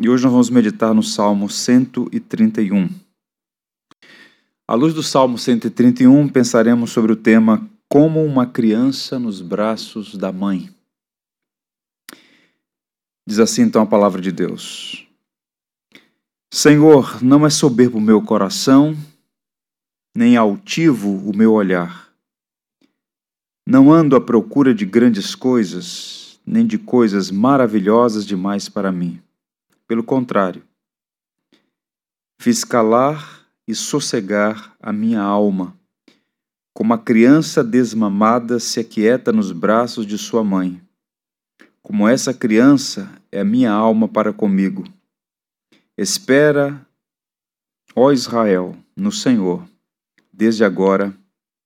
E hoje nós vamos meditar no Salmo 131. À luz do Salmo 131, pensaremos sobre o tema Como uma criança nos braços da mãe. Diz assim então a palavra de Deus: Senhor, não é soberbo o meu coração, nem altivo o meu olhar. Não ando à procura de grandes coisas nem de coisas maravilhosas demais para mim. Pelo contrário, fiz calar e sossegar a minha alma, como a criança desmamada se aquieta nos braços de sua mãe. Como essa criança é a minha alma para comigo. Espera, ó Israel, no Senhor, desde agora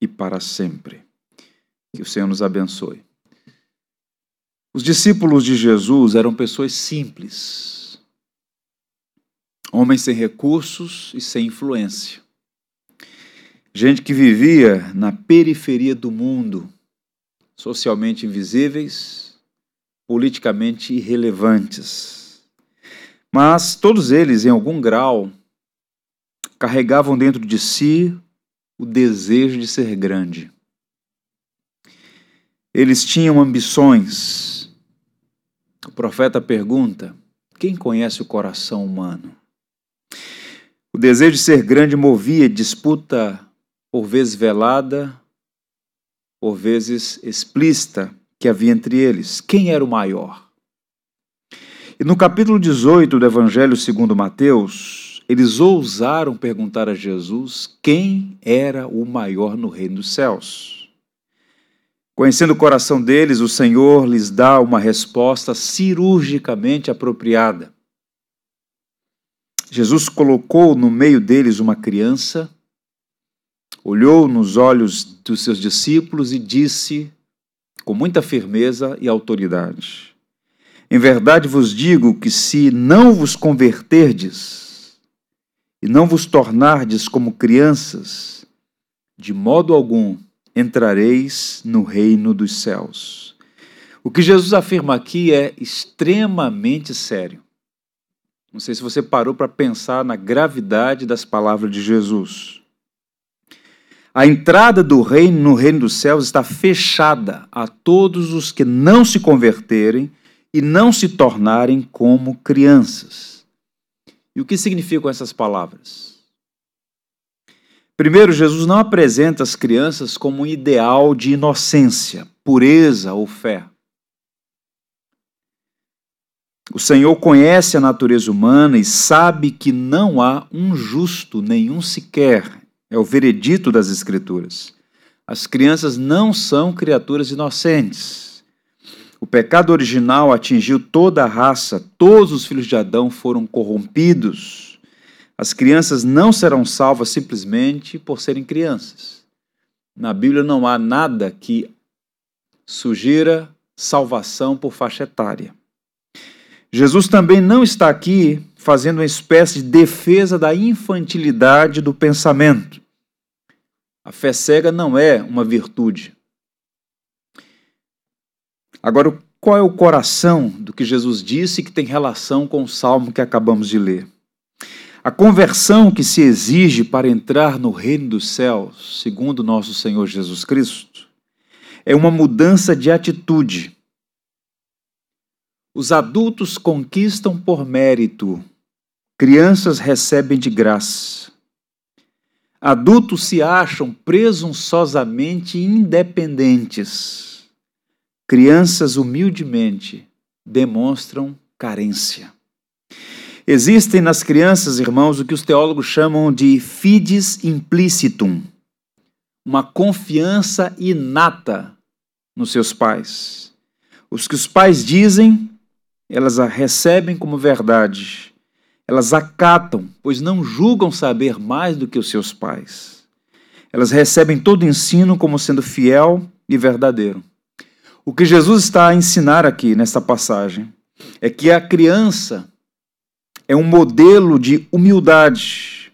e para sempre. Que o Senhor nos abençoe. Os discípulos de Jesus eram pessoas simples, homens sem recursos e sem influência. Gente que vivia na periferia do mundo, socialmente invisíveis, politicamente irrelevantes. Mas todos eles, em algum grau, carregavam dentro de si o desejo de ser grande. Eles tinham ambições, o profeta pergunta: quem conhece o coração humano? O desejo de ser grande movia disputa, por vezes velada, por vezes explícita, que havia entre eles. Quem era o maior? E no capítulo 18 do Evangelho segundo Mateus, eles ousaram perguntar a Jesus quem era o maior no reino dos céus. Conhecendo o coração deles, o Senhor lhes dá uma resposta cirurgicamente apropriada. Jesus colocou no meio deles uma criança, olhou nos olhos dos seus discípulos e disse, com muita firmeza e autoridade: Em verdade vos digo que se não vos converterdes e não vos tornardes como crianças, de modo algum entrareis no reino dos céus. O que Jesus afirma aqui é extremamente sério. Não sei se você parou para pensar na gravidade das palavras de Jesus. A entrada do reino no reino dos céus está fechada a todos os que não se converterem e não se tornarem como crianças. E o que significam essas palavras? Primeiro, Jesus não apresenta as crianças como um ideal de inocência, pureza ou fé. O Senhor conhece a natureza humana e sabe que não há um justo, nenhum sequer. É o veredito das Escrituras. As crianças não são criaturas inocentes. O pecado original atingiu toda a raça, todos os filhos de Adão foram corrompidos. As crianças não serão salvas simplesmente por serem crianças. Na Bíblia não há nada que sugira salvação por faixa etária. Jesus também não está aqui fazendo uma espécie de defesa da infantilidade do pensamento. A fé cega não é uma virtude. Agora, qual é o coração do que Jesus disse que tem relação com o salmo que acabamos de ler? A conversão que se exige para entrar no reino dos céus, segundo nosso Senhor Jesus Cristo, é uma mudança de atitude. Os adultos conquistam por mérito, crianças recebem de graça. Adultos se acham presunçosamente independentes. Crianças humildemente demonstram carência. Existem nas crianças, irmãos, o que os teólogos chamam de fides implicitum, uma confiança inata nos seus pais. Os que os pais dizem, elas a recebem como verdade. Elas acatam, pois não julgam saber mais do que os seus pais. Elas recebem todo o ensino como sendo fiel e verdadeiro. O que Jesus está a ensinar aqui nesta passagem é que a criança é um modelo de humildade.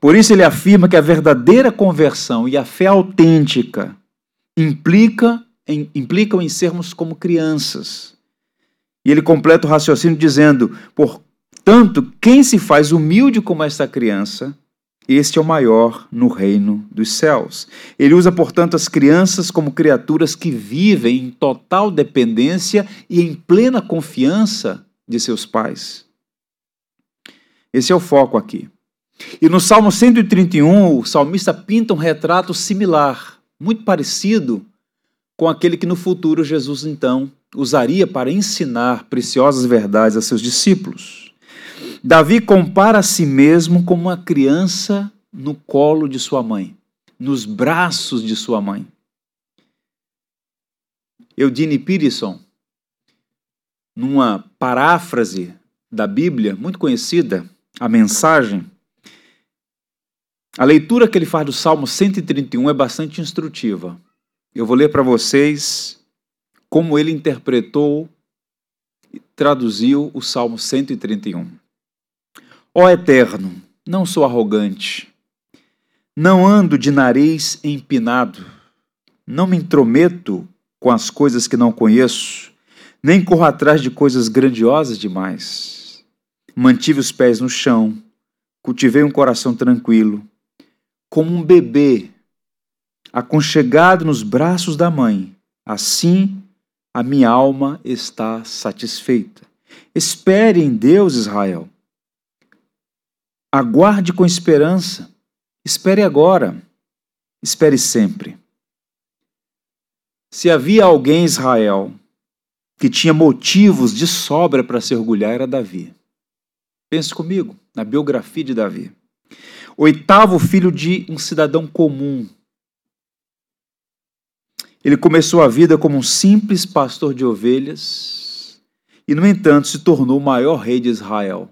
Por isso ele afirma que a verdadeira conversão e a fé autêntica implica em, implicam em sermos como crianças. E ele completa o raciocínio dizendo: por Portanto, quem se faz humilde como esta criança, este é o maior no reino dos céus. Ele usa, portanto, as crianças como criaturas que vivem em total dependência e em plena confiança de seus pais. Esse é o foco aqui. E no Salmo 131, o salmista pinta um retrato similar, muito parecido com aquele que no futuro Jesus então usaria para ensinar preciosas verdades a seus discípulos. Davi compara a si mesmo como uma criança no colo de sua mãe, nos braços de sua mãe. Eudine Peterson, numa paráfrase da Bíblia muito conhecida, a mensagem, a leitura que ele faz do Salmo 131 é bastante instrutiva. Eu vou ler para vocês como ele interpretou e traduziu o Salmo 131. Ó Eterno, não sou arrogante, não ando de nariz empinado, não me intrometo com as coisas que não conheço, nem corro atrás de coisas grandiosas demais. Mantive os pés no chão, cultivei um coração tranquilo, como um bebê aconchegado nos braços da mãe. Assim, a minha alma está satisfeita. Espere em Deus, Israel. Aguarde com esperança. Espere agora. Espere sempre. Se havia alguém em Israel que tinha motivos de sobra para se orgulhar, era Davi. Pense comigo na biografia de Davi. Oitavo filho de um cidadão comum, ele começou a vida como um simples pastor de ovelhas e, no entanto, se tornou o maior rei de Israel.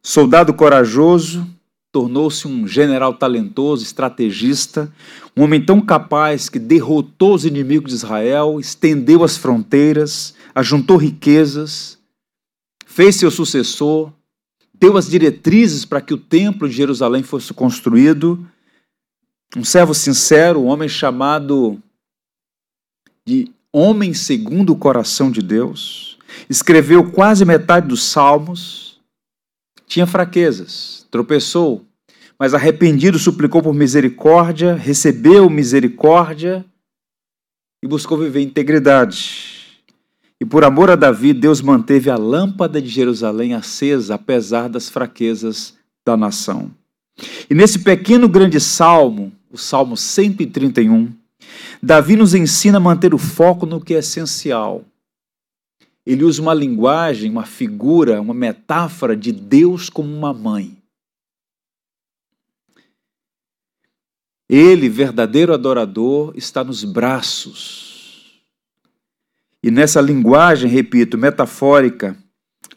Soldado corajoso, tornou-se um general talentoso, estrategista, um homem tão capaz que derrotou os inimigos de Israel, estendeu as fronteiras, ajuntou riquezas, fez seu sucessor, deu as diretrizes para que o templo de Jerusalém fosse construído um servo sincero, um homem chamado de homem segundo o coração de Deus, escreveu quase metade dos salmos, tinha fraquezas, tropeçou, mas arrependido suplicou por misericórdia, recebeu misericórdia e buscou viver integridade. E por amor a Davi, Deus manteve a lâmpada de Jerusalém acesa, apesar das fraquezas da nação. E nesse pequeno grande salmo, o Salmo 131, Davi nos ensina a manter o foco no que é essencial. Ele usa uma linguagem, uma figura, uma metáfora de Deus como uma mãe. Ele, verdadeiro adorador, está nos braços. E nessa linguagem, repito, metafórica,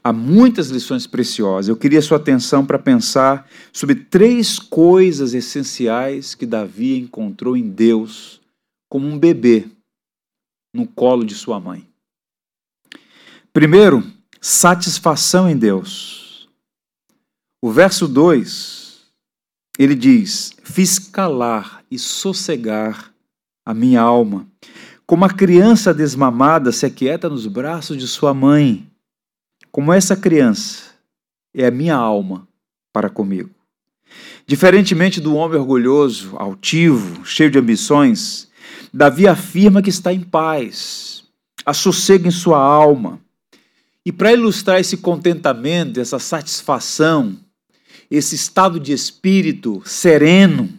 há muitas lições preciosas. Eu queria sua atenção para pensar sobre três coisas essenciais que Davi encontrou em Deus como um bebê no colo de sua mãe. Primeiro, satisfação em Deus. O verso 2, ele diz: Fiz calar e sossegar a minha alma, como a criança desmamada se aquieta nos braços de sua mãe como essa criança é a minha alma para comigo. Diferentemente do homem orgulhoso, altivo, cheio de ambições, Davi afirma que está em paz, há sossego em sua alma. E para ilustrar esse contentamento, essa satisfação, esse estado de espírito sereno,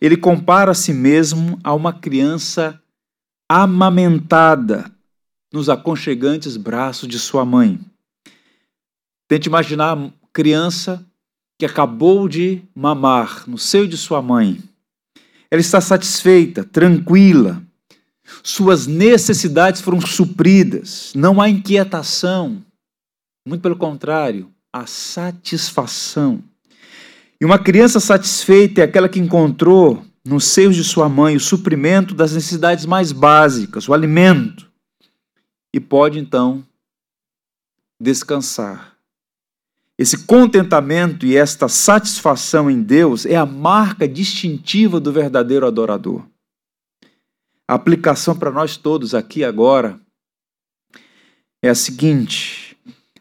ele compara a si mesmo a uma criança amamentada, nos aconchegantes braços de sua mãe. Tente imaginar a criança que acabou de mamar no seio de sua mãe. Ela está satisfeita, tranquila. Suas necessidades foram supridas. Não há inquietação. Muito pelo contrário, há satisfação. E uma criança satisfeita é aquela que encontrou nos seios de sua mãe o suprimento das necessidades mais básicas, o alimento e pode então descansar. Esse contentamento e esta satisfação em Deus é a marca distintiva do verdadeiro adorador. A aplicação para nós todos aqui agora é a seguinte: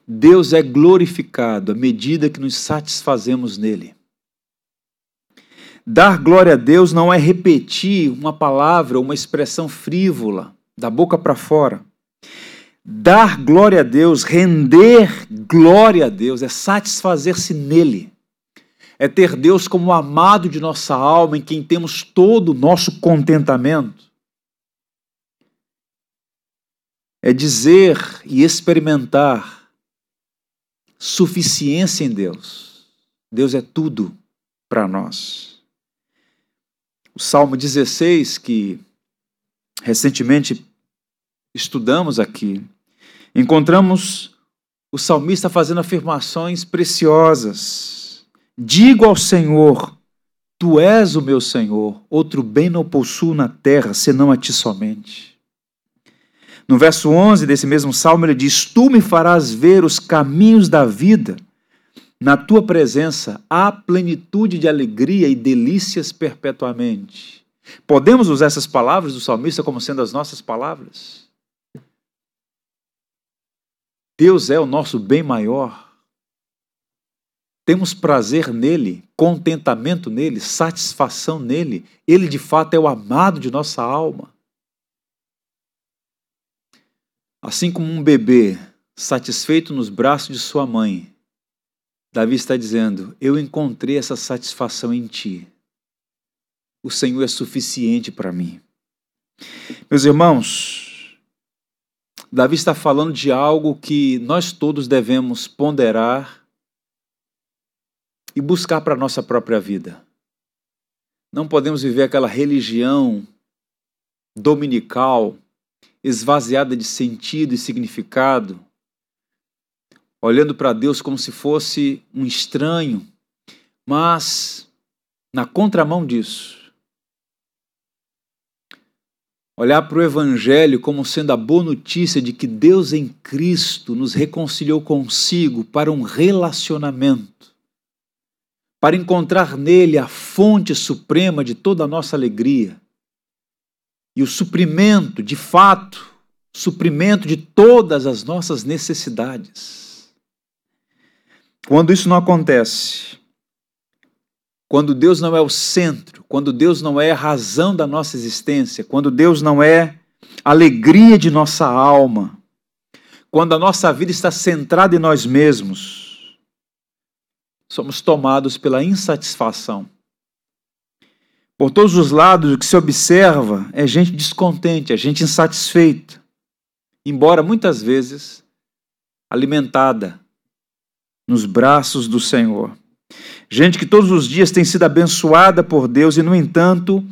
Deus é glorificado à medida que nos satisfazemos nele. Dar glória a Deus não é repetir uma palavra ou uma expressão frívola, da boca para fora. Dar glória a Deus, render glória a Deus, é satisfazer-se nele. É ter Deus como amado de nossa alma, em quem temos todo o nosso contentamento. É dizer e experimentar suficiência em Deus. Deus é tudo para nós o Salmo 16, que recentemente estudamos aqui, encontramos o salmista fazendo afirmações preciosas. Digo ao Senhor, Tu és o meu Senhor, outro bem não possuo na terra, senão a ti somente. No verso 11 desse mesmo salmo, ele diz: Tu me farás ver os caminhos da vida na tua presença há plenitude de alegria e delícias perpetuamente. Podemos usar essas palavras do salmista como sendo as nossas palavras? Deus é o nosso bem maior. Temos prazer nele, contentamento nele, satisfação nele. Ele de fato é o amado de nossa alma. Assim como um bebê satisfeito nos braços de sua mãe, Davi está dizendo: Eu encontrei essa satisfação em ti. O Senhor é suficiente para mim. Meus irmãos, Davi está falando de algo que nós todos devemos ponderar e buscar para a nossa própria vida. Não podemos viver aquela religião dominical, esvaziada de sentido e significado, olhando para Deus como se fosse um estranho, mas na contramão disso, olhar para o Evangelho como sendo a boa notícia de que Deus em Cristo nos reconciliou consigo para um relacionamento, para encontrar nele a fonte suprema de toda a nossa alegria e o suprimento, de fato, suprimento de todas as nossas necessidades. Quando isso não acontece, quando Deus não é o centro, quando Deus não é a razão da nossa existência, quando Deus não é a alegria de nossa alma, quando a nossa vida está centrada em nós mesmos, somos tomados pela insatisfação. Por todos os lados, o que se observa é gente descontente, é gente insatisfeita, embora muitas vezes alimentada nos braços do Senhor. Gente que todos os dias tem sido abençoada por Deus e, no entanto,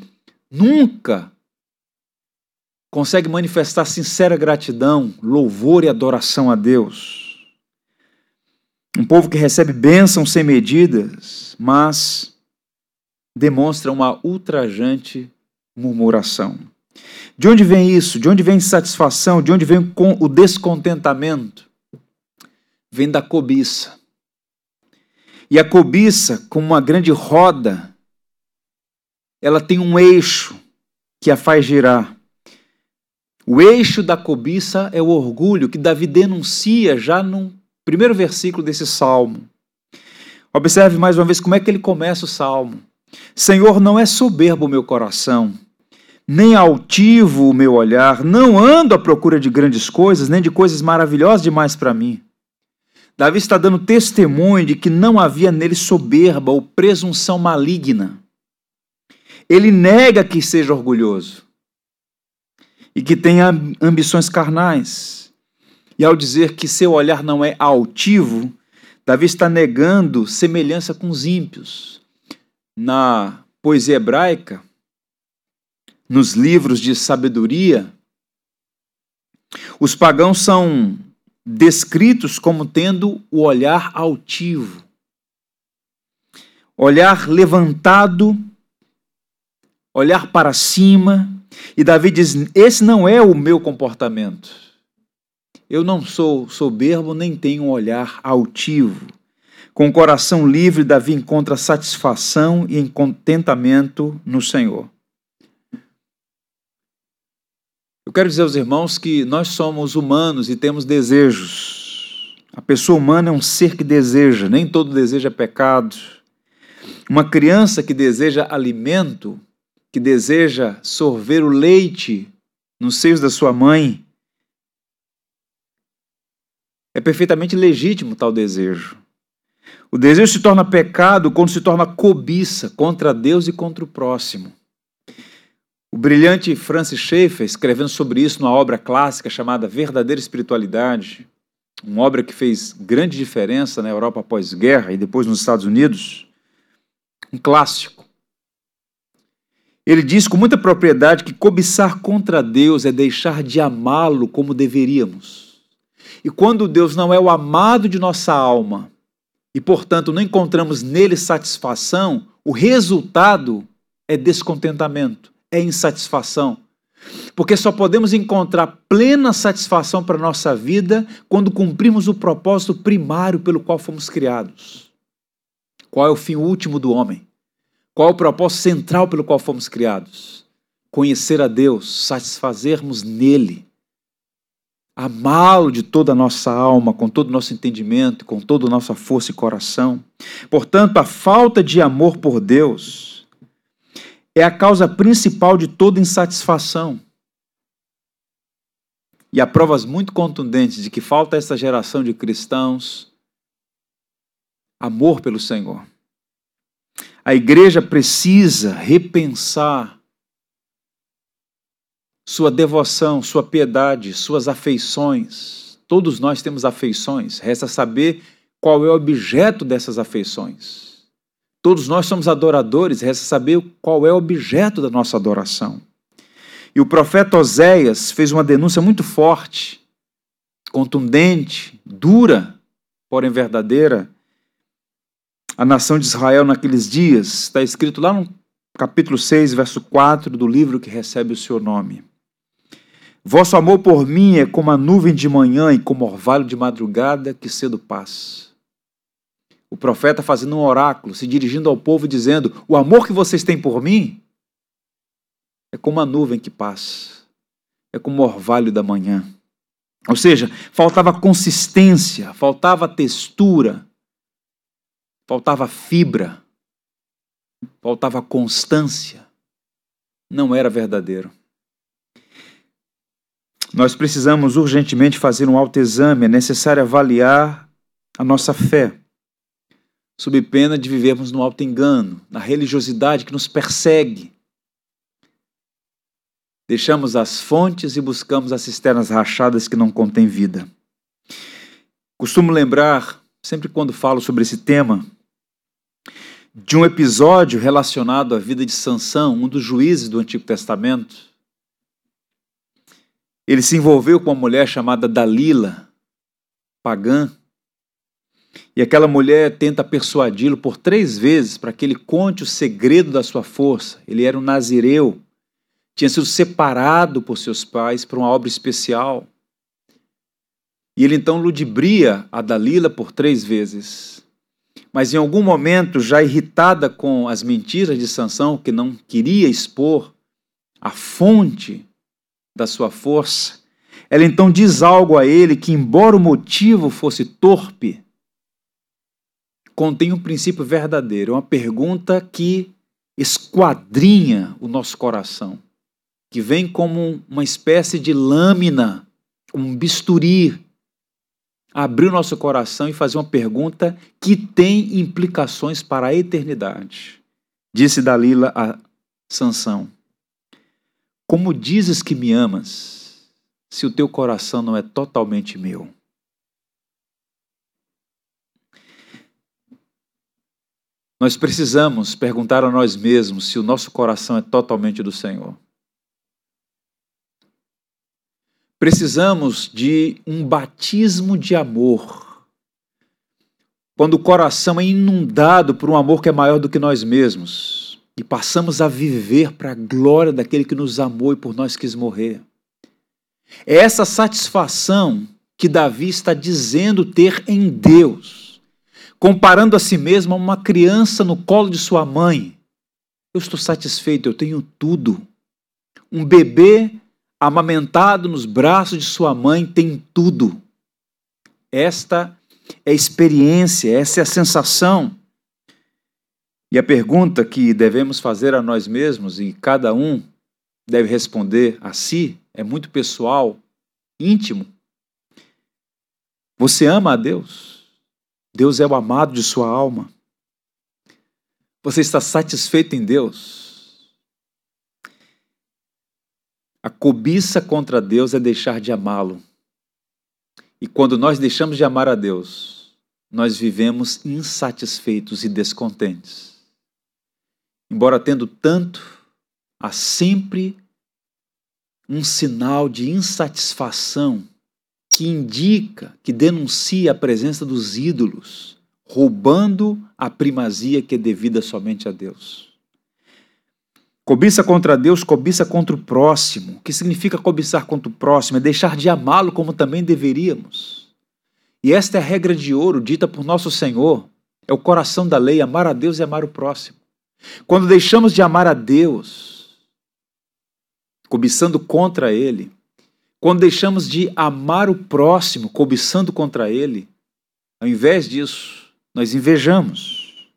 nunca consegue manifestar sincera gratidão, louvor e adoração a Deus. Um povo que recebe bênçãos sem medidas, mas demonstra uma ultrajante murmuração. De onde vem isso? De onde vem insatisfação? De onde vem o descontentamento? Vem da cobiça. E a cobiça, como uma grande roda, ela tem um eixo que a faz girar. O eixo da cobiça é o orgulho que Davi denuncia já no primeiro versículo desse salmo. Observe mais uma vez como é que ele começa o salmo. Senhor, não é soberbo o meu coração, nem altivo o meu olhar, não ando à procura de grandes coisas, nem de coisas maravilhosas demais para mim. Davi está dando testemunho de que não havia nele soberba ou presunção maligna. Ele nega que seja orgulhoso e que tenha ambições carnais. E ao dizer que seu olhar não é altivo, Davi está negando semelhança com os ímpios. Na poesia hebraica, nos livros de sabedoria, os pagãos são descritos como tendo o olhar altivo, olhar levantado, olhar para cima. E Davi diz: Esse não é o meu comportamento. Eu não sou soberbo nem tenho um olhar altivo. Com o coração livre, Davi encontra satisfação e contentamento no Senhor. Eu quero dizer aos irmãos que nós somos humanos e temos desejos. A pessoa humana é um ser que deseja, nem todo desejo é pecado. Uma criança que deseja alimento, que deseja sorver o leite nos seios da sua mãe, é perfeitamente legítimo tal desejo. O desejo se torna pecado quando se torna cobiça contra Deus e contra o próximo. O brilhante Francis Schaeffer, escrevendo sobre isso numa obra clássica chamada Verdadeira Espiritualidade, uma obra que fez grande diferença na Europa pós-guerra e depois nos Estados Unidos, um clássico. Ele diz com muita propriedade que cobiçar contra Deus é deixar de amá-lo como deveríamos. E quando Deus não é o amado de nossa alma e, portanto, não encontramos nele satisfação, o resultado é descontentamento, é insatisfação. Porque só podemos encontrar plena satisfação para a nossa vida quando cumprimos o propósito primário pelo qual fomos criados. Qual é o fim último do homem? Qual é o propósito central pelo qual fomos criados? Conhecer a Deus, satisfazermos nele amá-lo de toda a nossa alma, com todo o nosso entendimento, com toda a nossa força e coração. Portanto, a falta de amor por Deus é a causa principal de toda insatisfação. E há provas muito contundentes de que falta essa geração de cristãos amor pelo Senhor. A igreja precisa repensar sua devoção, sua piedade, suas afeições. Todos nós temos afeições, resta saber qual é o objeto dessas afeições. Todos nós somos adoradores, resta saber qual é o objeto da nossa adoração. E o profeta Oséias fez uma denúncia muito forte, contundente, dura, porém verdadeira, a nação de Israel naqueles dias. Está escrito lá no capítulo 6, verso 4 do livro que recebe o seu nome. Vosso amor por mim é como a nuvem de manhã e como orvalho de madrugada que cedo passa. O profeta fazendo um oráculo, se dirigindo ao povo, dizendo: O amor que vocês têm por mim é como a nuvem que passa, é como o orvalho da manhã. Ou seja, faltava consistência, faltava textura, faltava fibra, faltava constância. Não era verdadeiro. Nós precisamos urgentemente fazer um autoexame, é necessário avaliar a nossa fé, sob pena de vivermos no auto-engano, na religiosidade que nos persegue. Deixamos as fontes e buscamos as cisternas rachadas que não contêm vida. Costumo lembrar, sempre quando falo sobre esse tema, de um episódio relacionado à vida de Sansão, um dos juízes do Antigo Testamento, ele se envolveu com uma mulher chamada Dalila, pagã, e aquela mulher tenta persuadi-lo por três vezes para que ele conte o segredo da sua força. Ele era um nazireu, tinha sido separado por seus pais para uma obra especial. E ele então ludibria a Dalila por três vezes. Mas em algum momento, já irritada com as mentiras de Sansão, que não queria expor a fonte da sua força, ela então diz algo a ele que, embora o motivo fosse torpe, contém um princípio verdadeiro, uma pergunta que esquadrinha o nosso coração, que vem como uma espécie de lâmina, um bisturi, abrir o nosso coração e fazer uma pergunta que tem implicações para a eternidade. Disse Dalila a Sansão: como dizes que me amas, se o teu coração não é totalmente meu? Nós precisamos perguntar a nós mesmos se o nosso coração é totalmente do Senhor. Precisamos de um batismo de amor. Quando o coração é inundado por um amor que é maior do que nós mesmos e passamos a viver para a glória daquele que nos amou e por nós quis morrer. É essa satisfação que Davi está dizendo ter em Deus, comparando a si mesmo a uma criança no colo de sua mãe. Eu estou satisfeito, eu tenho tudo. Um bebê amamentado nos braços de sua mãe tem tudo. Esta é experiência, essa é a sensação. E a pergunta que devemos fazer a nós mesmos, e cada um deve responder a si, é muito pessoal, íntimo. Você ama a Deus? Deus é o amado de sua alma. Você está satisfeito em Deus? A cobiça contra Deus é deixar de amá-lo. E quando nós deixamos de amar a Deus, nós vivemos insatisfeitos e descontentes. Embora tendo tanto, há sempre um sinal de insatisfação que indica, que denuncia a presença dos ídolos, roubando a primazia que é devida somente a Deus. Cobiça contra Deus, cobiça contra o próximo. O que significa cobiçar contra o próximo? É deixar de amá-lo como também deveríamos. E esta é a regra de ouro dita por nosso Senhor. É o coração da lei, amar a Deus e amar o próximo. Quando deixamos de amar a Deus, cobiçando contra Ele, quando deixamos de amar o próximo, cobiçando contra Ele, ao invés disso, nós invejamos.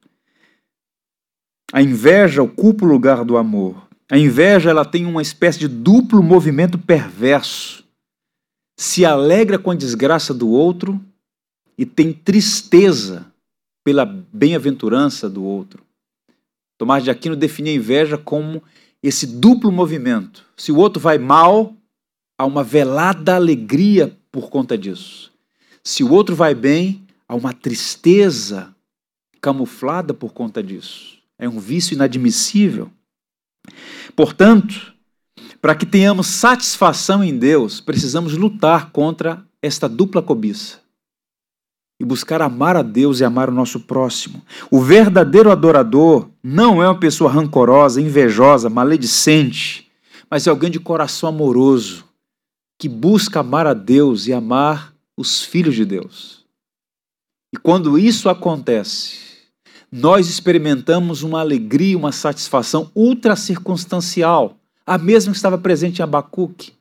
A inveja ocupa o lugar do amor. A inveja ela tem uma espécie de duplo movimento perverso. Se alegra com a desgraça do outro e tem tristeza pela bem-aventurança do outro. Tomás de Aquino define a inveja como esse duplo movimento. Se o outro vai mal, há uma velada alegria por conta disso. Se o outro vai bem, há uma tristeza camuflada por conta disso. É um vício inadmissível. Portanto, para que tenhamos satisfação em Deus, precisamos lutar contra esta dupla cobiça e buscar amar a Deus e amar o nosso próximo. O verdadeiro adorador não é uma pessoa rancorosa, invejosa, maledicente, mas é alguém de coração amoroso, que busca amar a Deus e amar os filhos de Deus. E quando isso acontece, nós experimentamos uma alegria, uma satisfação ultra circunstancial, a mesma que estava presente em Abacuque.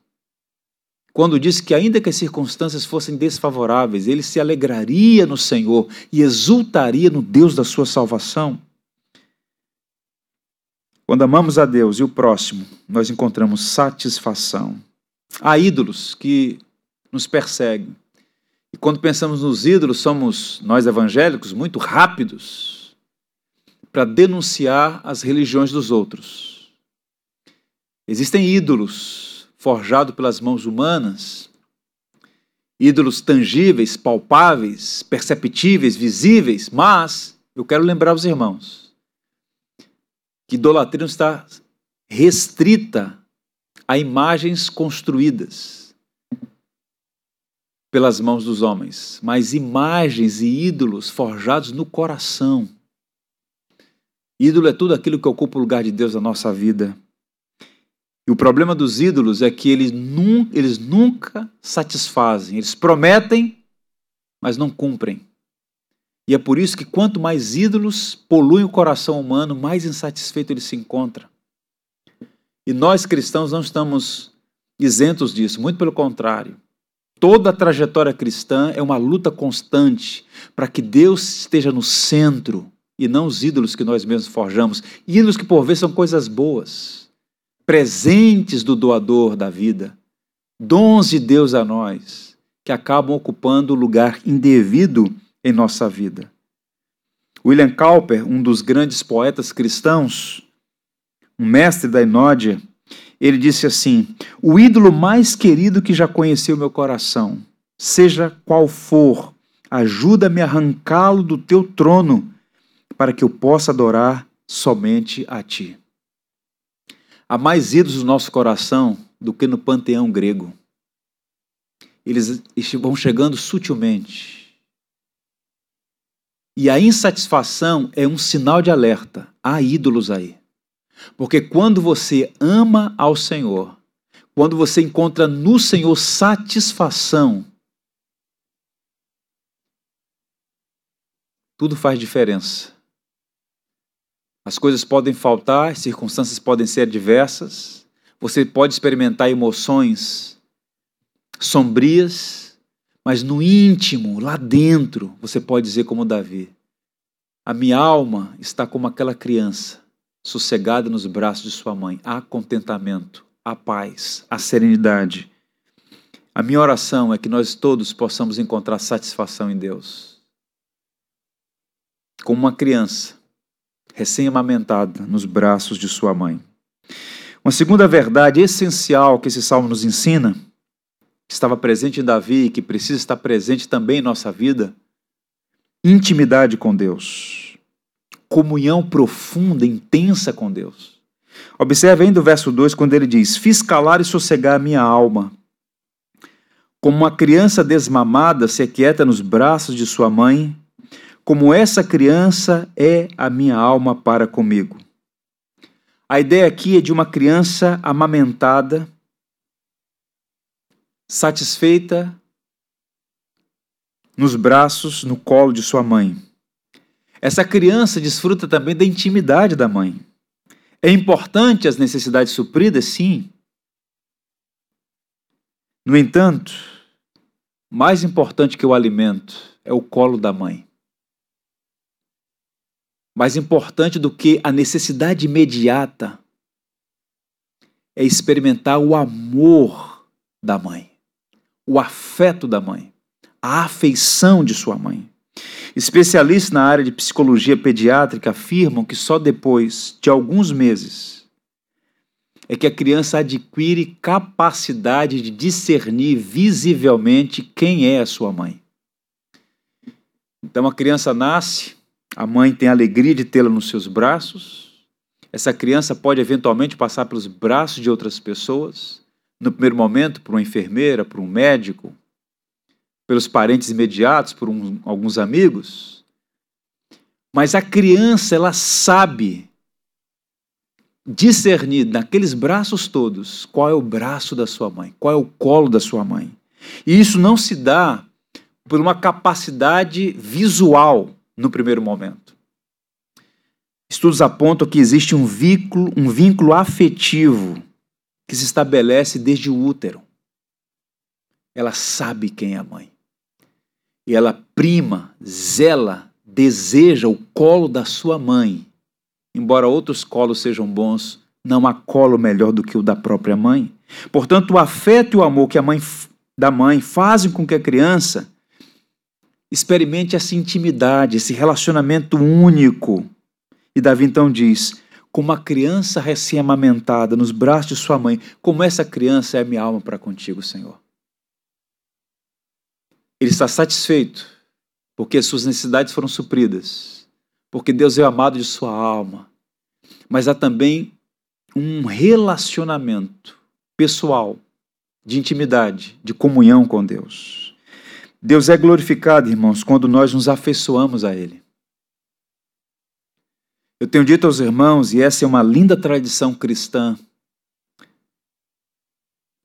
Quando disse que, ainda que as circunstâncias fossem desfavoráveis, ele se alegraria no Senhor e exultaria no Deus da sua salvação. Quando amamos a Deus e o próximo, nós encontramos satisfação. Há ídolos que nos perseguem. E quando pensamos nos ídolos, somos nós evangélicos muito rápidos para denunciar as religiões dos outros. Existem ídolos forjados pelas mãos humanas, ídolos tangíveis, palpáveis, perceptíveis, visíveis, mas eu quero lembrar os irmãos que idolatria não está restrita a imagens construídas pelas mãos dos homens, mas imagens e ídolos forjados no coração Ídolo é tudo aquilo que ocupa o lugar de Deus na nossa vida. E o problema dos ídolos é que eles, eles nunca satisfazem. Eles prometem, mas não cumprem. E é por isso que quanto mais ídolos poluem o coração humano, mais insatisfeito ele se encontra. E nós cristãos não estamos isentos disso, muito pelo contrário. Toda a trajetória cristã é uma luta constante para que Deus esteja no centro e não os ídolos que nós mesmos forjamos. Ídolos que por vezes são coisas boas, presentes do doador da vida, dons de Deus a nós, que acabam ocupando lugar indevido em nossa vida. William Cowper, um dos grandes poetas cristãos, um mestre da Inódia, ele disse assim: O ídolo mais querido que já conheceu meu coração, seja qual for, ajuda-me a arrancá-lo do teu trono para que eu possa adorar somente a Ti. Há mais ídolos no nosso coração do que no panteão grego. Eles vão chegando sutilmente. E a insatisfação é um sinal de alerta. Há ídolos aí. Porque quando você ama ao Senhor, quando você encontra no Senhor satisfação, tudo faz diferença. As coisas podem faltar, as circunstâncias podem ser diversas, você pode experimentar emoções sombrias, Mas no íntimo, lá dentro, você pode dizer como Davi: A minha alma está como aquela criança, sossegada nos braços de sua mãe. Há contentamento, há paz, há serenidade. A minha oração é que nós todos possamos encontrar satisfação em Deus. Como uma criança recém-amamentada nos braços de sua mãe. Uma segunda verdade essencial que esse salmo nos ensina, que estava presente em Davi e que precisa estar presente também em nossa vida, intimidade com Deus. Comunhão profunda, intensa com Deus. Observe ainda o verso 2 quando ele diz: Fiz calar e sossegar a minha alma. Como uma criança desmamada se aquieta nos braços de sua mãe, como essa criança é a minha alma para comigo. A ideia aqui é de uma criança amamentada, satisfeita nos braços, no colo de sua mãe. Essa criança desfruta também da intimidade da mãe. É importante as necessidades supridas, sim. No entanto, mais importante que o alimento é o colo da mãe mais importante do que a necessidade imediata é experimentar o amor da mãe, o afeto da mãe, a afeição de sua mãe. Especialistas na área de psicologia pediátrica afirmam que só depois de alguns meses é que a criança adquire capacidade de discernir visivelmente quem é a sua mãe. Então a criança nasce a mãe tem a alegria de tê-la nos seus braços. Essa criança pode eventualmente passar pelos braços de outras pessoas, no primeiro momento, por uma enfermeira, por um médico, pelos parentes imediatos, por um, alguns amigos. Mas a criança, ela sabe discernir naqueles braços todos qual é o braço da sua mãe, qual é o colo da sua mãe. E isso não se dá por uma capacidade visual no primeiro momento. Estudos apontam que existe um vínculo, um vínculo afetivo que se estabelece desde o útero. Ela sabe quem é a mãe. E ela prima, zela, deseja o colo da sua mãe. Embora outros colos sejam bons, não há colo melhor do que o da própria mãe. Portanto, o afeto e o amor que a mãe da mãe fazem com que a criança Experimente essa intimidade, esse relacionamento único. E Davi então diz: como uma criança recém-amamentada nos braços de sua mãe, como essa criança é minha alma para contigo, Senhor. Ele está satisfeito porque suas necessidades foram supridas, porque Deus é o amado de sua alma. Mas há também um relacionamento pessoal, de intimidade, de comunhão com Deus. Deus é glorificado, irmãos, quando nós nos afeiçoamos a Ele. Eu tenho dito aos irmãos, e essa é uma linda tradição cristã,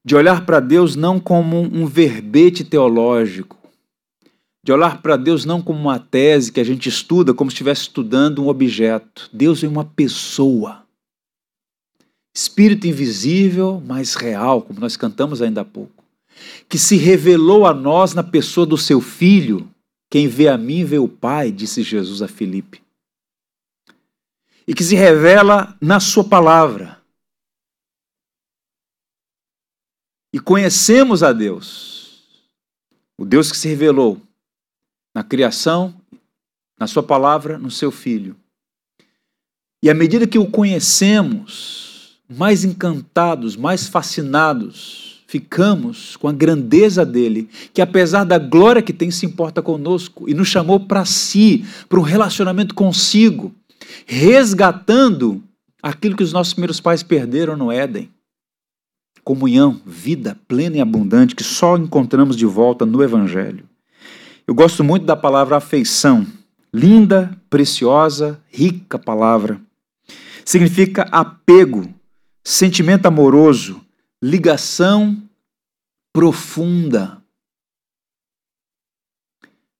de olhar para Deus não como um verbete teológico, de olhar para Deus não como uma tese que a gente estuda como se estivesse estudando um objeto. Deus é uma pessoa. Espírito invisível, mas real, como nós cantamos ainda há pouco que se revelou a nós na pessoa do seu filho. Quem vê a mim vê o Pai, disse Jesus a Filipe. E que se revela na Sua palavra. E conhecemos a Deus, o Deus que se revelou na criação, na Sua palavra, no Seu Filho. E à medida que o conhecemos, mais encantados, mais fascinados, ficamos com a grandeza dele, que apesar da glória que tem, se importa conosco e nos chamou para si, para um relacionamento consigo, resgatando aquilo que os nossos primeiros pais perderam no Éden. Comunhão, vida plena e abundante que só encontramos de volta no Evangelho. Eu gosto muito da palavra afeição. Linda, preciosa, rica palavra. Significa apego, sentimento amoroso, ligação profunda.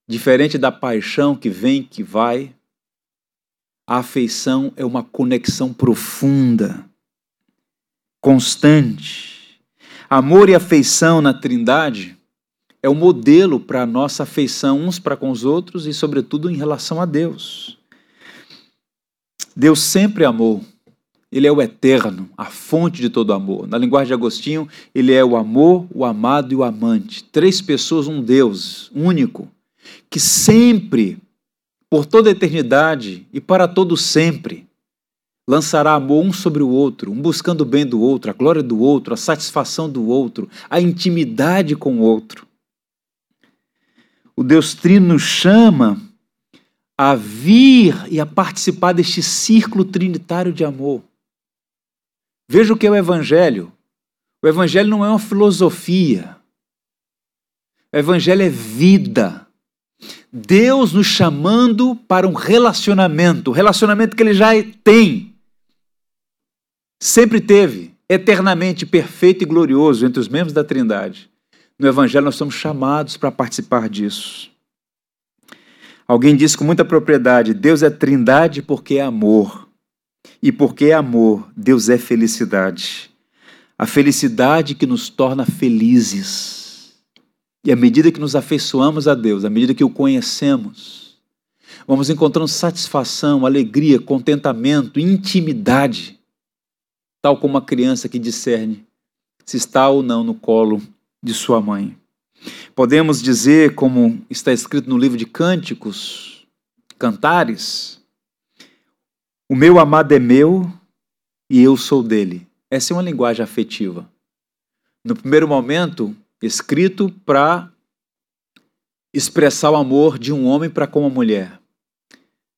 Diferente da paixão que vem, que vai, a afeição é uma conexão profunda, constante. Amor e afeição na Trindade é o modelo para a nossa afeição uns para com os outros e, sobretudo, em relação a Deus. Deus sempre amou. Ele é o eterno, a fonte de todo amor. Na linguagem de Agostinho, ele é o amor, o amado e o amante. Três pessoas, um Deus único, que sempre, por toda a eternidade e para todo sempre, lançará amor um sobre o outro, um buscando o bem do outro, a glória do outro, a satisfação do outro, a intimidade com o outro. O Deus Trino nos chama a vir e a participar deste círculo trinitário de amor. Veja o que é o Evangelho. O Evangelho não é uma filosofia. O Evangelho é vida. Deus nos chamando para um relacionamento, relacionamento que ele já tem, sempre teve, eternamente perfeito e glorioso entre os membros da Trindade. No Evangelho nós somos chamados para participar disso. Alguém disse com muita propriedade: Deus é Trindade porque é amor. E porque é amor, Deus é felicidade. A felicidade que nos torna felizes. E à medida que nos afeiçoamos a Deus, à medida que o conhecemos, vamos encontrando satisfação, alegria, contentamento, intimidade tal como a criança que discerne se está ou não no colo de sua mãe. Podemos dizer, como está escrito no livro de Cânticos, Cantares, o meu amado é meu e eu sou dele. Essa é uma linguagem afetiva. No primeiro momento, escrito para expressar o amor de um homem para com uma mulher,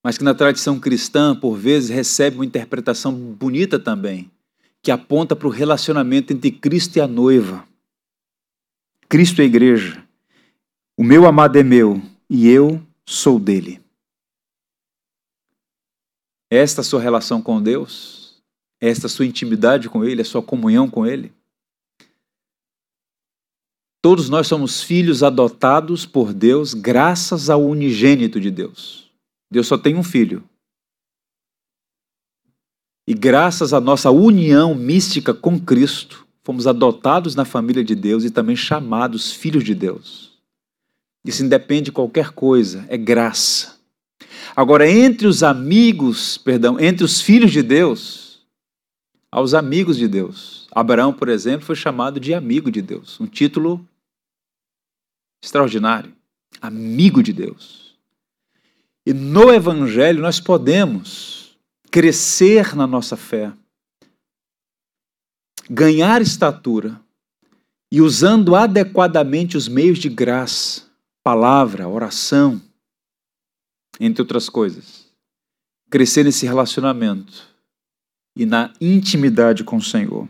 mas que na tradição cristã, por vezes, recebe uma interpretação bonita também, que aponta para o relacionamento entre Cristo e a noiva. Cristo a igreja. O meu amado é meu e eu sou dele. Esta sua relação com Deus, esta sua intimidade com Ele, a sua comunhão com Ele. Todos nós somos filhos adotados por Deus graças ao unigênito de Deus. Deus só tem um filho, e graças à nossa união mística com Cristo, fomos adotados na família de Deus e também chamados filhos de Deus. Isso independe de qualquer coisa, é graça. Agora, entre os amigos, perdão, entre os filhos de Deus, há os amigos de Deus. Abraão, por exemplo, foi chamado de amigo de Deus, um título extraordinário. Amigo de Deus. E no Evangelho nós podemos crescer na nossa fé, ganhar estatura e usando adequadamente os meios de graça, palavra, oração, entre outras coisas, crescer nesse relacionamento e na intimidade com o Senhor.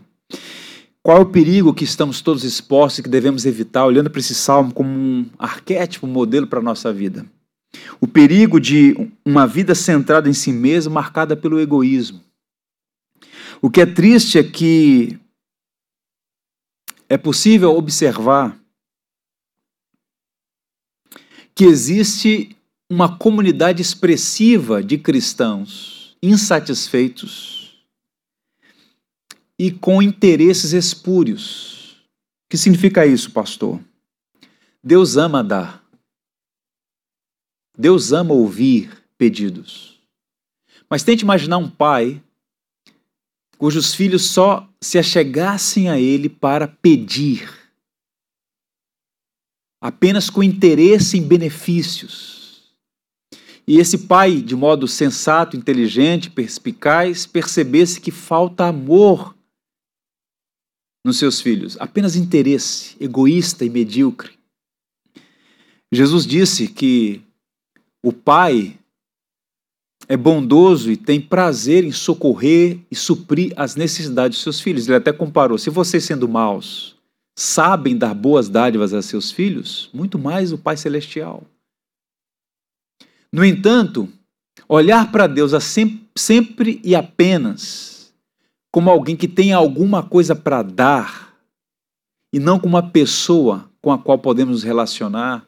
Qual é o perigo que estamos todos expostos e que devemos evitar, olhando para esse salmo como um arquétipo, um modelo para a nossa vida? O perigo de uma vida centrada em si mesmo, marcada pelo egoísmo. O que é triste é que é possível observar que existe uma comunidade expressiva de cristãos insatisfeitos e com interesses espúrios. O que significa isso, pastor? Deus ama dar. Deus ama ouvir pedidos. Mas tente imaginar um pai cujos filhos só se achegassem a ele para pedir, apenas com interesse em benefícios. E esse pai, de modo sensato, inteligente, perspicaz, percebesse que falta amor nos seus filhos, apenas interesse, egoísta e medíocre. Jesus disse que o pai é bondoso e tem prazer em socorrer e suprir as necessidades dos seus filhos. Ele até comparou: se vocês, sendo maus, sabem dar boas dádivas a seus filhos, muito mais o Pai Celestial. No entanto, olhar para Deus sempre e apenas como alguém que tem alguma coisa para dar e não como uma pessoa com a qual podemos nos relacionar,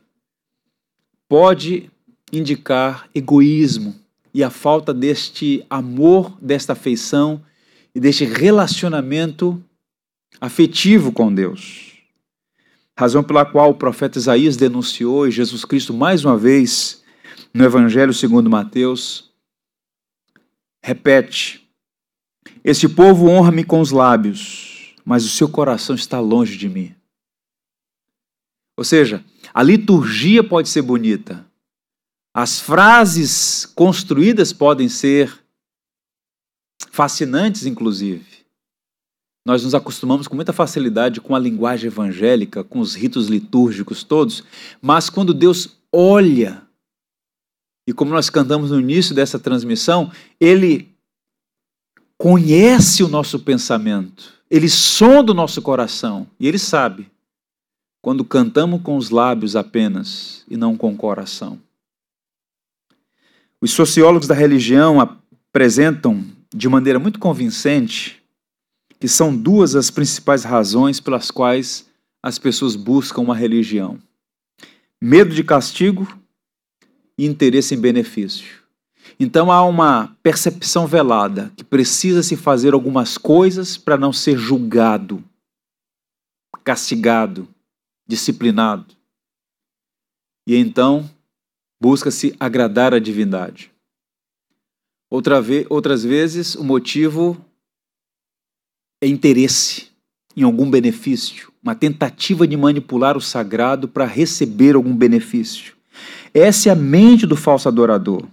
pode indicar egoísmo e a falta deste amor, desta afeição e deste relacionamento afetivo com Deus. razão pela qual o profeta Isaías denunciou e Jesus Cristo, mais uma vez, no Evangelho segundo Mateus, repete: Este povo honra-me com os lábios, mas o seu coração está longe de mim. Ou seja, a liturgia pode ser bonita, as frases construídas podem ser fascinantes, inclusive. Nós nos acostumamos com muita facilidade com a linguagem evangélica, com os ritos litúrgicos todos, mas quando Deus olha, e como nós cantamos no início dessa transmissão, Ele conhece o nosso pensamento, Ele sonda o nosso coração e Ele sabe quando cantamos com os lábios apenas e não com o coração. Os sociólogos da religião apresentam de maneira muito convincente que são duas as principais razões pelas quais as pessoas buscam uma religião: medo de castigo e interesse em benefício. Então há uma percepção velada que precisa se fazer algumas coisas para não ser julgado, castigado, disciplinado. E então busca-se agradar a divindade. Outra ve outras vezes, o motivo é interesse em algum benefício, uma tentativa de manipular o sagrado para receber algum benefício. Essa é a mente do falso adorador.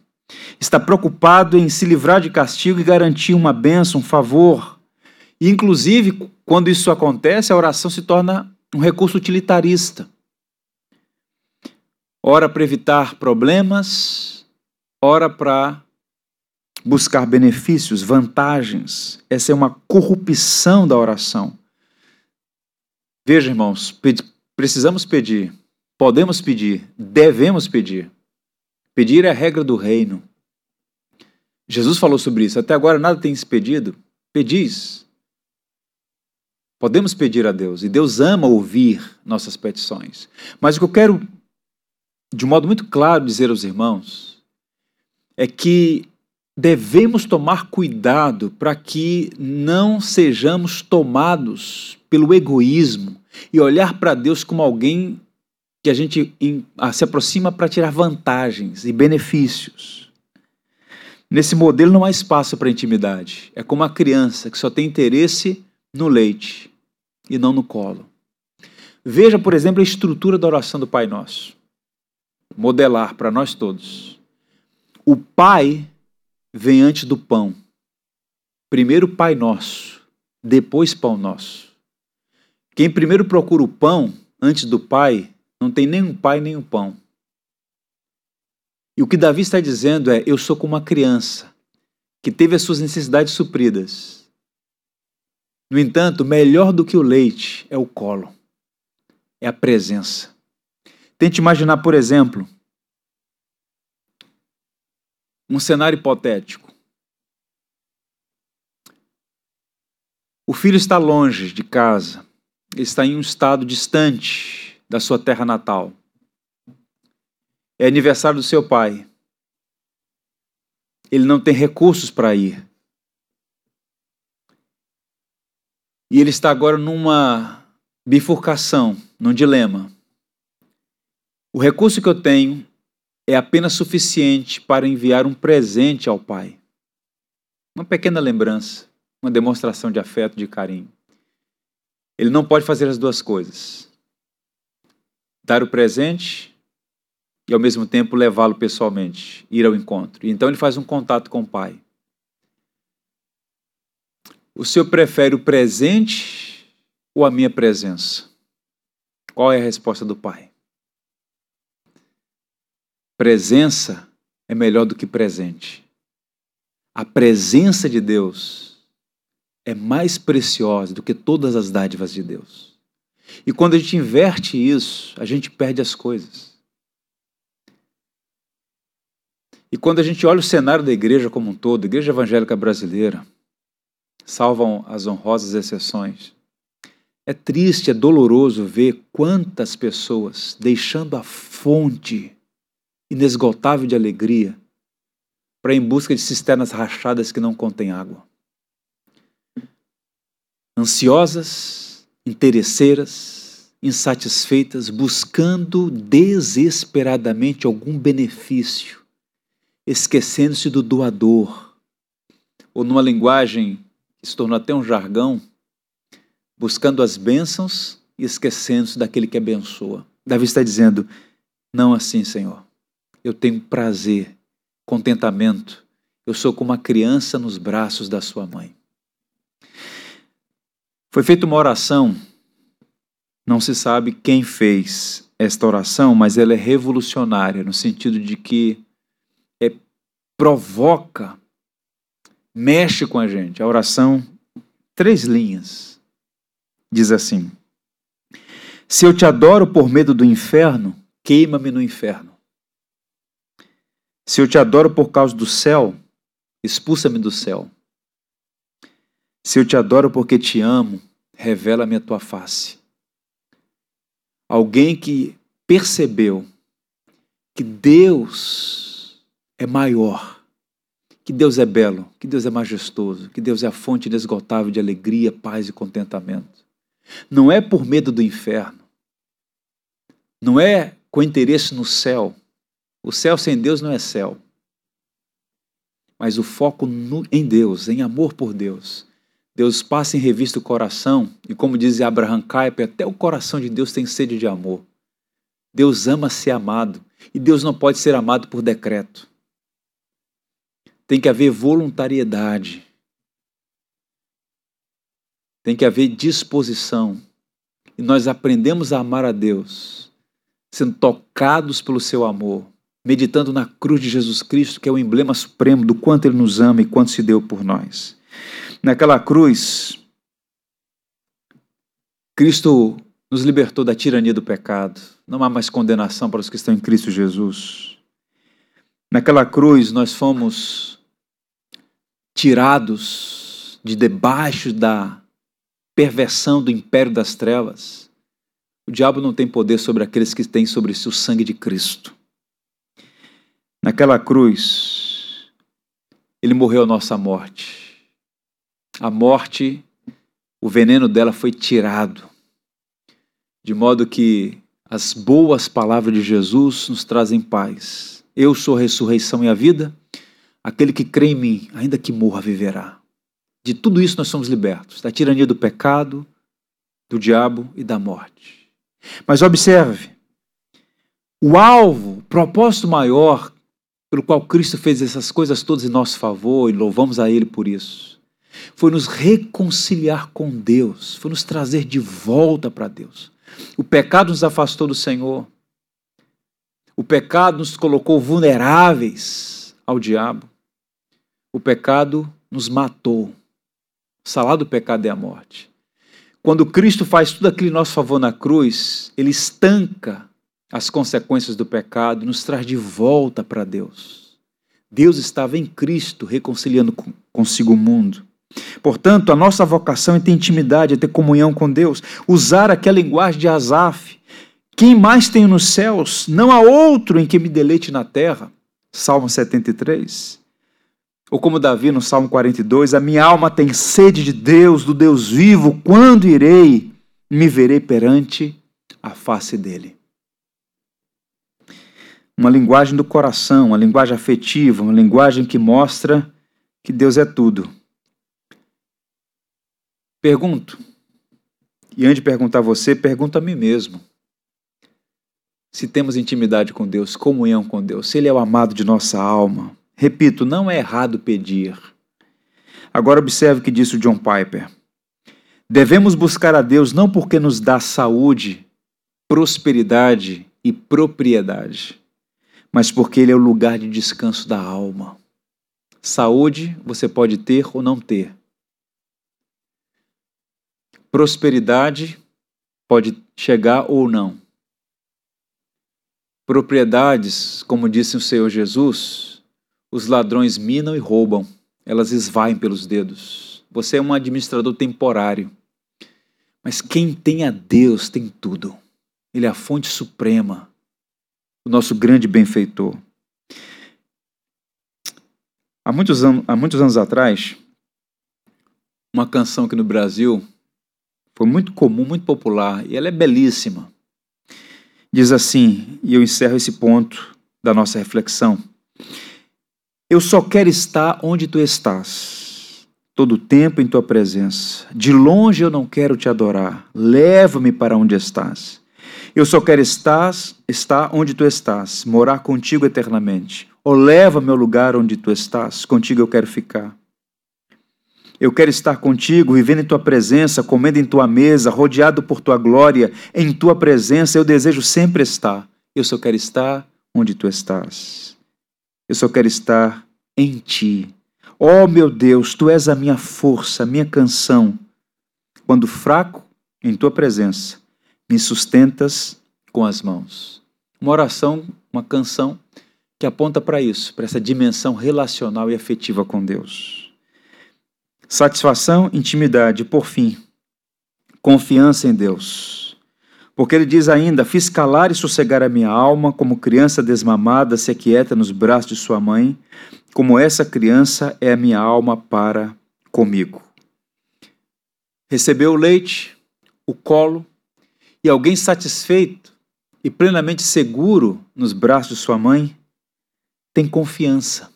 Está preocupado em se livrar de castigo e garantir uma bênção, um favor. E, inclusive, quando isso acontece, a oração se torna um recurso utilitarista ora para evitar problemas, ora para buscar benefícios, vantagens. Essa é uma corrupção da oração. Veja, irmãos, precisamos pedir, podemos pedir, devemos pedir. Pedir é a regra do reino. Jesus falou sobre isso. Até agora nada tem se pedido. Pedis. Podemos pedir a Deus e Deus ama ouvir nossas petições. Mas o que eu quero de modo muito claro dizer aos irmãos é que devemos tomar cuidado para que não sejamos tomados pelo egoísmo e olhar para Deus como alguém que a gente se aproxima para tirar vantagens e benefícios. Nesse modelo não há espaço para intimidade. É como a criança que só tem interesse no leite e não no colo. Veja, por exemplo, a estrutura da oração do Pai Nosso modelar para nós todos. O Pai vem antes do pão. Primeiro Pai Nosso, depois Pão Nosso. Quem primeiro procura o pão antes do Pai, não tem nem um pai nem um pão. E o que Davi está dizendo é: Eu sou como uma criança que teve as suas necessidades supridas. No entanto, melhor do que o leite é o colo, é a presença. Tente imaginar, por exemplo, um cenário hipotético. O filho está longe de casa, ele está em um estado distante da sua terra natal. É aniversário do seu pai. Ele não tem recursos para ir. E ele está agora numa bifurcação, num dilema. O recurso que eu tenho é apenas suficiente para enviar um presente ao Pai. Uma pequena lembrança, uma demonstração de afeto, de carinho. Ele não pode fazer as duas coisas: dar o presente e ao mesmo tempo levá-lo pessoalmente, ir ao encontro. Então ele faz um contato com o Pai. O senhor prefere o presente ou a minha presença? Qual é a resposta do Pai? Presença é melhor do que presente. A presença de Deus é mais preciosa do que todas as dádivas de Deus. E quando a gente inverte isso, a gente perde as coisas. E quando a gente olha o cenário da igreja como um todo, a igreja evangélica brasileira, salvam as honrosas exceções, é triste, é doloroso ver quantas pessoas deixando a fonte inesgotável de alegria para em busca de cisternas rachadas que não contêm água. Ansiosas, interesseiras, insatisfeitas, buscando desesperadamente algum benefício, esquecendo-se do doador, ou numa linguagem que se tornou até um jargão, buscando as bênçãos e esquecendo-se daquele que abençoa. Davi está dizendo: Não assim, Senhor. Eu tenho prazer, contentamento. Eu sou como uma criança nos braços da sua mãe. Foi feita uma oração, não se sabe quem fez esta oração, mas ela é revolucionária no sentido de que é, provoca, mexe com a gente. A oração, três linhas, diz assim: Se eu te adoro por medo do inferno, queima-me no inferno. Se eu te adoro por causa do céu, expulsa-me do céu. Se eu te adoro porque te amo, revela-me a tua face. Alguém que percebeu que Deus é maior, que Deus é belo, que Deus é majestoso, que Deus é a fonte inesgotável de alegria, paz e contentamento. Não é por medo do inferno, não é com interesse no céu. O céu sem Deus não é céu. Mas o foco no, em Deus, em amor por Deus, Deus passa em revista o coração, e como diz Abraham Kuyper, até o coração de Deus tem sede de amor. Deus ama ser amado, e Deus não pode ser amado por decreto. Tem que haver voluntariedade. Tem que haver disposição. E nós aprendemos a amar a Deus, sendo tocados pelo seu amor, meditando na cruz de Jesus Cristo, que é o emblema supremo do quanto Ele nos ama e quanto se deu por nós. Naquela cruz, Cristo nos libertou da tirania do pecado. Não há mais condenação para os que estão em Cristo Jesus. Naquela cruz, nós fomos tirados de debaixo da perversão do império das trevas. O diabo não tem poder sobre aqueles que têm sobre si o sangue de Cristo. Naquela cruz, ele morreu a nossa morte a morte, o veneno dela foi tirado, de modo que as boas palavras de Jesus nos trazem paz. Eu sou a ressurreição e a vida, aquele que crê em mim, ainda que morra, viverá. De tudo isso nós somos libertos, da tirania do pecado, do diabo e da morte. Mas observe, o alvo, o propósito maior pelo qual Cristo fez essas coisas todas em nosso favor e louvamos a Ele por isso, foi nos reconciliar com Deus, foi nos trazer de volta para Deus. O pecado nos afastou do Senhor. O pecado nos colocou vulneráveis ao diabo. O pecado nos matou. O salário do pecado é a morte. Quando Cristo faz tudo aquilo em nosso favor na cruz, ele estanca as consequências do pecado, nos traz de volta para Deus. Deus estava em Cristo reconciliando consigo o mundo. Portanto, a nossa vocação é ter intimidade, é ter comunhão com Deus, usar aquela linguagem de Asaf. Quem mais tenho nos céus? Não há outro em que me deleite na terra. Salmo 73. Ou como Davi no Salmo 42, a minha alma tem sede de Deus, do Deus vivo, quando irei, me verei perante a face dele. Uma linguagem do coração, uma linguagem afetiva, uma linguagem que mostra que Deus é tudo Pergunto, e antes de perguntar a você, pergunto a mim mesmo. Se temos intimidade com Deus, comunhão com Deus, se Ele é o amado de nossa alma. Repito, não é errado pedir. Agora observe o que disse o John Piper. Devemos buscar a Deus não porque nos dá saúde, prosperidade e propriedade, mas porque Ele é o lugar de descanso da alma. Saúde você pode ter ou não ter, Prosperidade pode chegar ou não. Propriedades, como disse o Senhor Jesus, os ladrões minam e roubam, elas esvaem pelos dedos. Você é um administrador temporário. Mas quem tem a Deus tem tudo. Ele é a fonte suprema, o nosso grande benfeitor. Há muitos, anos, há muitos anos atrás, uma canção aqui no Brasil foi muito comum, muito popular, e ela é belíssima. Diz assim, e eu encerro esse ponto da nossa reflexão. Eu só quero estar onde tu estás, todo o tempo em tua presença. De longe eu não quero te adorar. Leva-me para onde estás. Eu só quero estar, estar onde tu estás, morar contigo eternamente. Ou leva-me ao lugar onde tu estás, contigo eu quero ficar. Eu quero estar contigo, vivendo em tua presença, comendo em tua mesa, rodeado por tua glória, em tua presença, eu desejo sempre estar. Eu só quero estar onde tu estás. Eu só quero estar em ti. Oh meu Deus, tu és a minha força, a minha canção. Quando fraco, em tua presença, me sustentas com as mãos. Uma oração, uma canção que aponta para isso, para essa dimensão relacional e afetiva com Deus. Satisfação, intimidade, por fim, confiança em Deus. Porque ele diz ainda: Fiz calar e sossegar a minha alma, como criança desmamada se aquieta nos braços de sua mãe, como essa criança é a minha alma para comigo. Recebeu o leite, o colo, e alguém satisfeito e plenamente seguro nos braços de sua mãe tem confiança.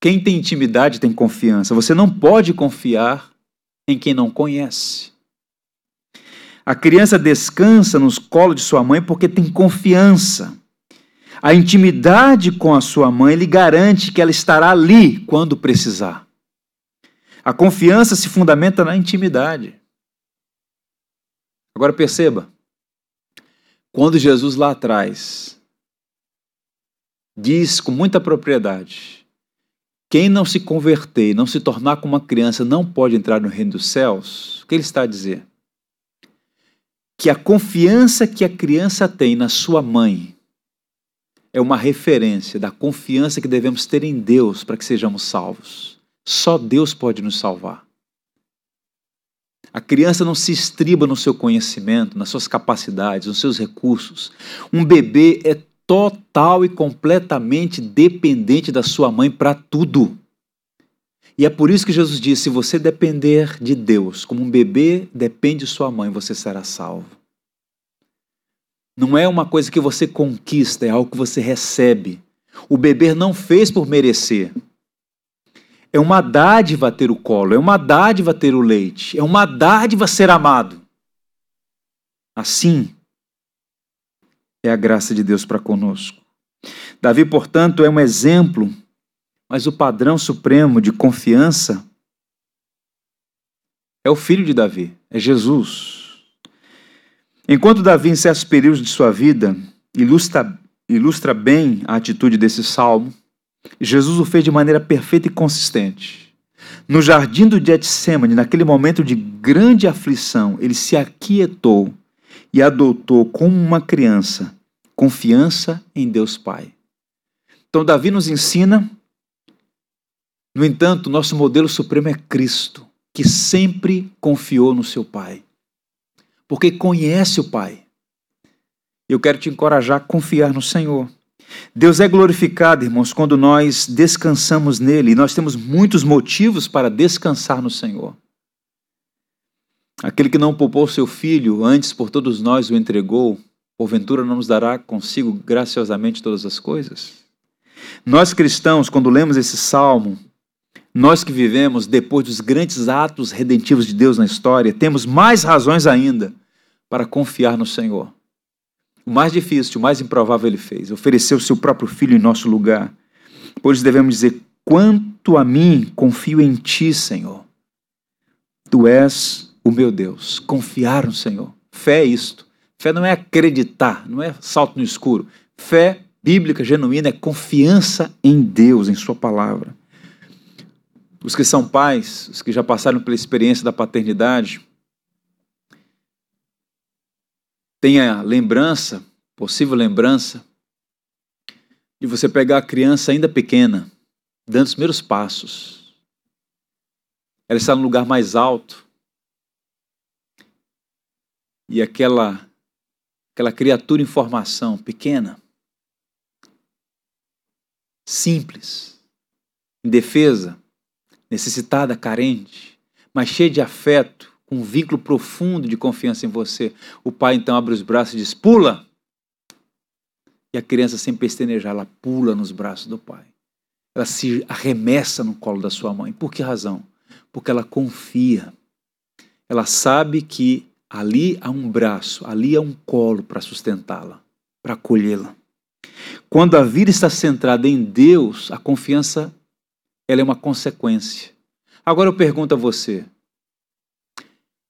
Quem tem intimidade tem confiança. Você não pode confiar em quem não conhece. A criança descansa nos colos de sua mãe porque tem confiança. A intimidade com a sua mãe lhe garante que ela estará ali quando precisar. A confiança se fundamenta na intimidade. Agora perceba, quando Jesus lá atrás diz com muita propriedade quem não se converter, não se tornar como uma criança, não pode entrar no reino dos céus. O que ele está a dizer? Que a confiança que a criança tem na sua mãe é uma referência da confiança que devemos ter em Deus para que sejamos salvos. Só Deus pode nos salvar. A criança não se estriba no seu conhecimento, nas suas capacidades, nos seus recursos. Um bebê é total e completamente dependente da sua mãe para tudo. E é por isso que Jesus disse: se você depender de Deus, como um bebê depende de sua mãe, você será salvo. Não é uma coisa que você conquista, é algo que você recebe. O bebê não fez por merecer. É uma dádiva ter o colo, é uma dádiva ter o leite, é uma dádiva ser amado. Assim, é a graça de Deus para conosco. Davi, portanto, é um exemplo, mas o padrão supremo de confiança é o filho de Davi, é Jesus. Enquanto Davi, em certos períodos de sua vida, ilustra, ilustra bem a atitude desse salmo, Jesus o fez de maneira perfeita e consistente. No jardim do Getsemane, naquele momento de grande aflição, ele se aquietou e adotou como uma criança confiança em Deus Pai. Então, Davi nos ensina, no entanto, nosso modelo supremo é Cristo, que sempre confiou no seu Pai, porque conhece o Pai. Eu quero te encorajar a confiar no Senhor. Deus é glorificado, irmãos, quando nós descansamos nele, e nós temos muitos motivos para descansar no Senhor. Aquele que não poupou seu filho, antes por todos nós o entregou, porventura não nos dará consigo graciosamente todas as coisas? Nós cristãos, quando lemos esse salmo, nós que vivemos depois dos grandes atos redentivos de Deus na história, temos mais razões ainda para confiar no Senhor. O mais difícil, o mais improvável ele fez, ofereceu seu próprio filho em nosso lugar. Por isso devemos dizer: quanto a mim, confio em ti, Senhor. Tu és o meu Deus. Confiar no Senhor. Fé é isto. Fé não é acreditar, não é salto no escuro. Fé bíblica genuína é confiança em Deus, em Sua palavra. Os que são pais, os que já passaram pela experiência da paternidade, têm a lembrança, possível lembrança, de você pegar a criança ainda pequena, dando os primeiros passos. Ela está no lugar mais alto. E aquela aquela criatura em formação pequena, simples, indefesa, necessitada, carente, mas cheia de afeto, um vínculo profundo de confiança em você. O pai então abre os braços e diz: pula! E a criança, sem pestanejar, ela pula nos braços do pai. Ela se arremessa no colo da sua mãe. Por que razão? Porque ela confia. Ela sabe que ali há um braço, ali há um colo para sustentá-la, para acolhê-la. Quando a vida está centrada em Deus, a confiança ela é uma consequência. Agora eu pergunto a você: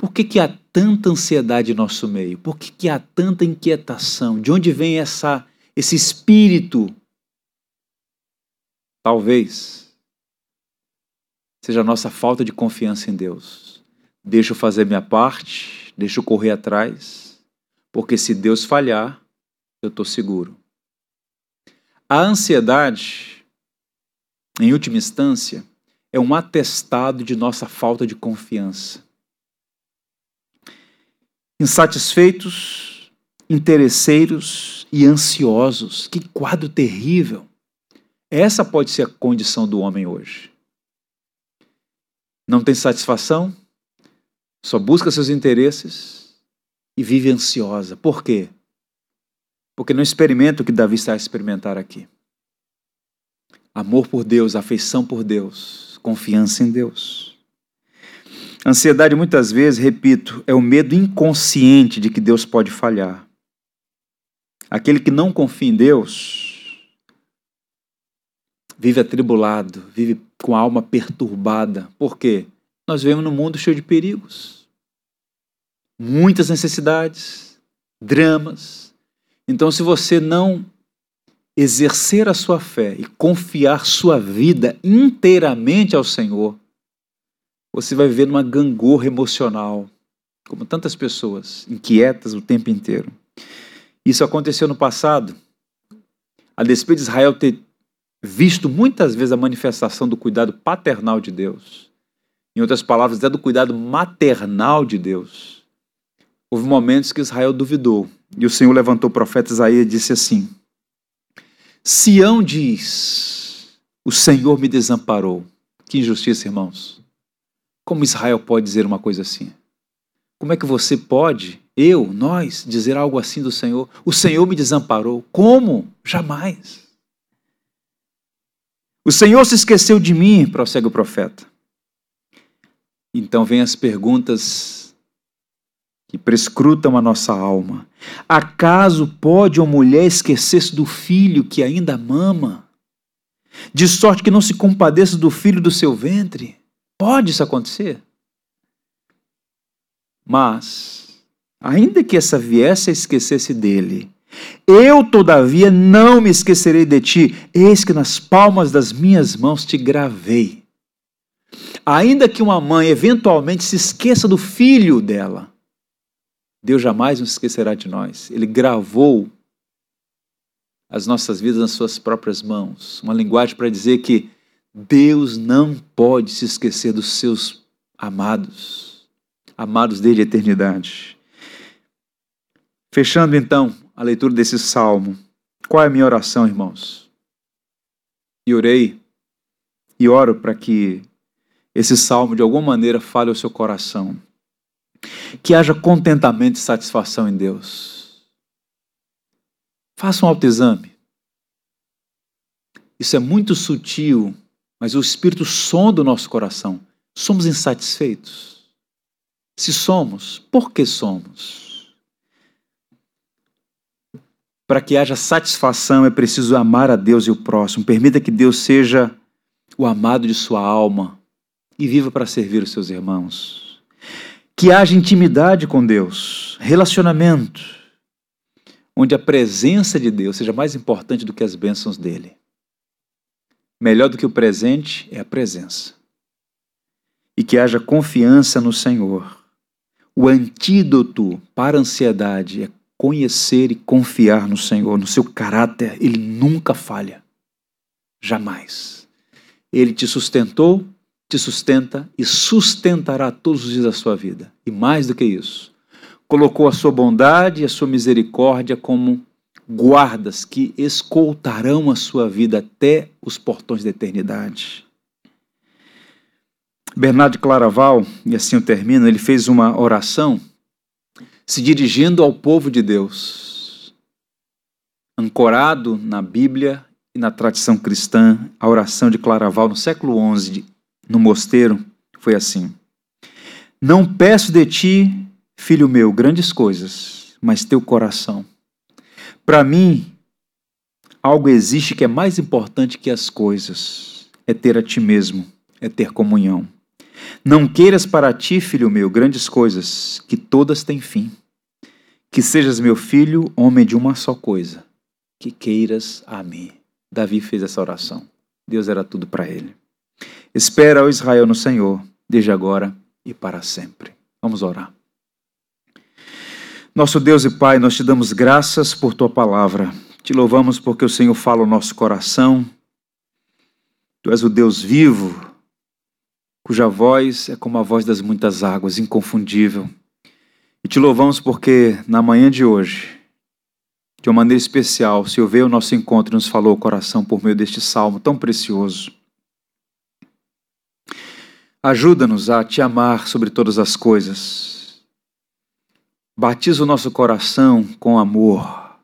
por que, que há tanta ansiedade em nosso meio? Por que, que há tanta inquietação? De onde vem essa, esse espírito? Talvez seja a nossa falta de confiança em Deus. Deixa eu fazer minha parte, deixa eu correr atrás, porque se Deus falhar, eu estou seguro. A ansiedade em última instância, é um atestado de nossa falta de confiança. Insatisfeitos, interesseiros e ansiosos. Que quadro terrível! Essa pode ser a condição do homem hoje. Não tem satisfação, só busca seus interesses e vive ansiosa. Por quê? Porque não experimenta o que Davi está a experimentar aqui amor por Deus, afeição por Deus, confiança em Deus. Ansiedade, muitas vezes, repito, é o medo inconsciente de que Deus pode falhar. Aquele que não confia em Deus vive atribulado, vive com a alma perturbada. Por quê? Nós vivemos num mundo cheio de perigos, muitas necessidades, dramas. Então, se você não exercer a sua fé e confiar sua vida inteiramente ao Senhor, você vai viver numa gangorra emocional, como tantas pessoas, inquietas o tempo inteiro. Isso aconteceu no passado. A despeito de Israel ter visto muitas vezes a manifestação do cuidado paternal de Deus, em outras palavras, até do cuidado maternal de Deus, houve momentos que Israel duvidou. E o Senhor levantou o profeta Isaías e disse assim: Sião diz: O Senhor me desamparou. Que injustiça, irmãos. Como Israel pode dizer uma coisa assim? Como é que você pode, eu, nós, dizer algo assim do Senhor? O Senhor me desamparou. Como? Jamais. O Senhor se esqueceu de mim, prossegue o profeta. Então vem as perguntas que prescrutam a nossa alma. Acaso pode uma mulher esquecer-se do filho que ainda mama? De sorte que não se compadeça do filho do seu ventre? Pode isso acontecer? Mas, ainda que essa viesse a esquecer-se dele, eu, todavia, não me esquecerei de ti, eis que nas palmas das minhas mãos te gravei. Ainda que uma mãe eventualmente se esqueça do filho dela, Deus jamais nos esquecerá de nós. Ele gravou as nossas vidas nas suas próprias mãos. Uma linguagem para dizer que Deus não pode se esquecer dos seus amados, amados dele eternidade. Fechando então a leitura desse salmo, qual é a minha oração, irmãos? E orei e oro para que esse salmo de alguma maneira fale ao seu coração que haja contentamento e satisfação em Deus. Faça um autoexame. Isso é muito sutil, mas o Espírito sonda o nosso coração. Somos insatisfeitos? Se somos, por que somos? Para que haja satisfação é preciso amar a Deus e o próximo. Permita que Deus seja o amado de sua alma e viva para servir os seus irmãos que haja intimidade com Deus, relacionamento, onde a presença de Deus seja mais importante do que as bênçãos dele. Melhor do que o presente é a presença. E que haja confiança no Senhor. O antídoto para a ansiedade é conhecer e confiar no Senhor, no seu caráter. Ele nunca falha. Jamais. Ele te sustentou te sustenta e sustentará todos os dias da sua vida. E mais do que isso, colocou a sua bondade e a sua misericórdia como guardas que escoltarão a sua vida até os portões da eternidade. Bernardo Claraval, e assim eu termino, ele fez uma oração se dirigindo ao povo de Deus, ancorado na Bíblia e na tradição cristã, a oração de Claraval no século XI, no mosteiro, foi assim: Não peço de ti, filho meu, grandes coisas, mas teu coração. Para mim, algo existe que é mais importante que as coisas: é ter a ti mesmo, é ter comunhão. Não queiras para ti, filho meu, grandes coisas, que todas têm fim. Que sejas meu filho, homem de uma só coisa, que queiras a mim. Davi fez essa oração. Deus era tudo para ele. Espera, ó Israel, no Senhor, desde agora e para sempre. Vamos orar. Nosso Deus e Pai, nós te damos graças por tua palavra. Te louvamos porque o Senhor fala o nosso coração. Tu és o Deus vivo, cuja voz é como a voz das muitas águas, inconfundível. E te louvamos porque na manhã de hoje, de uma maneira especial, o Senhor veio ao nosso encontro e nos falou o coração por meio deste salmo tão precioso. Ajuda-nos a te amar sobre todas as coisas. Batiza o nosso coração com amor.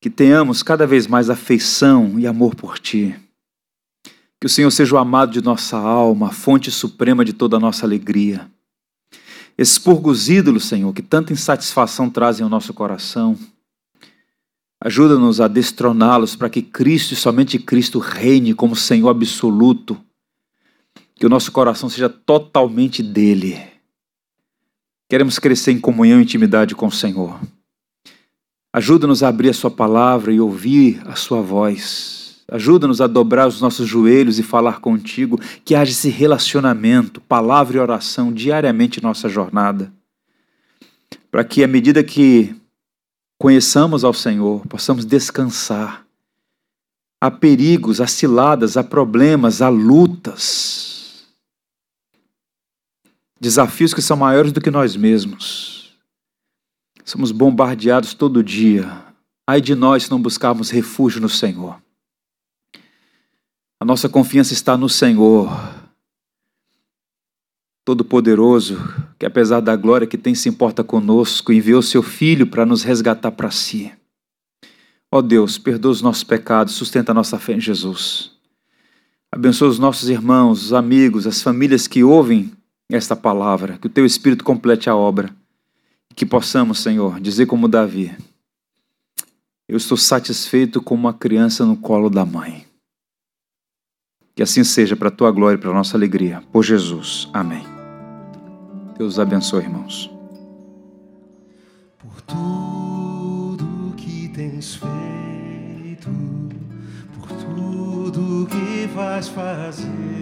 Que tenhamos cada vez mais afeição e amor por ti. Que o Senhor seja o amado de nossa alma, a fonte suprema de toda a nossa alegria. Expurga os ídolos, Senhor, que tanta insatisfação trazem ao nosso coração. Ajuda-nos a destroná-los para que Cristo e somente Cristo reine como Senhor absoluto. Que o nosso coração seja totalmente dele. Queremos crescer em comunhão e intimidade com o Senhor. Ajuda-nos a abrir a Sua palavra e ouvir a Sua voz. Ajuda-nos a dobrar os nossos joelhos e falar contigo, que haja esse relacionamento, palavra e oração diariamente em nossa jornada. Para que, à medida que conheçamos ao Senhor, possamos descansar. Há perigos, há ciladas, há problemas, há lutas. Desafios que são maiores do que nós mesmos. Somos bombardeados todo dia. Ai de nós se não buscarmos refúgio no Senhor. A nossa confiança está no Senhor, Todo-Poderoso, que apesar da glória que tem se importa conosco, enviou seu Filho para nos resgatar para si. Ó Deus, perdoa os nossos pecados, sustenta a nossa fé em Jesus. Abençoa os nossos irmãos, os amigos, as famílias que ouvem esta palavra, que o teu Espírito complete a obra que possamos, Senhor, dizer como Davi: Eu estou satisfeito como uma criança no colo da mãe. Que assim seja para a tua glória e para a nossa alegria. Por Jesus. Amém. Deus abençoe, irmãos. Por tudo que tens feito, por tudo que vais fazer,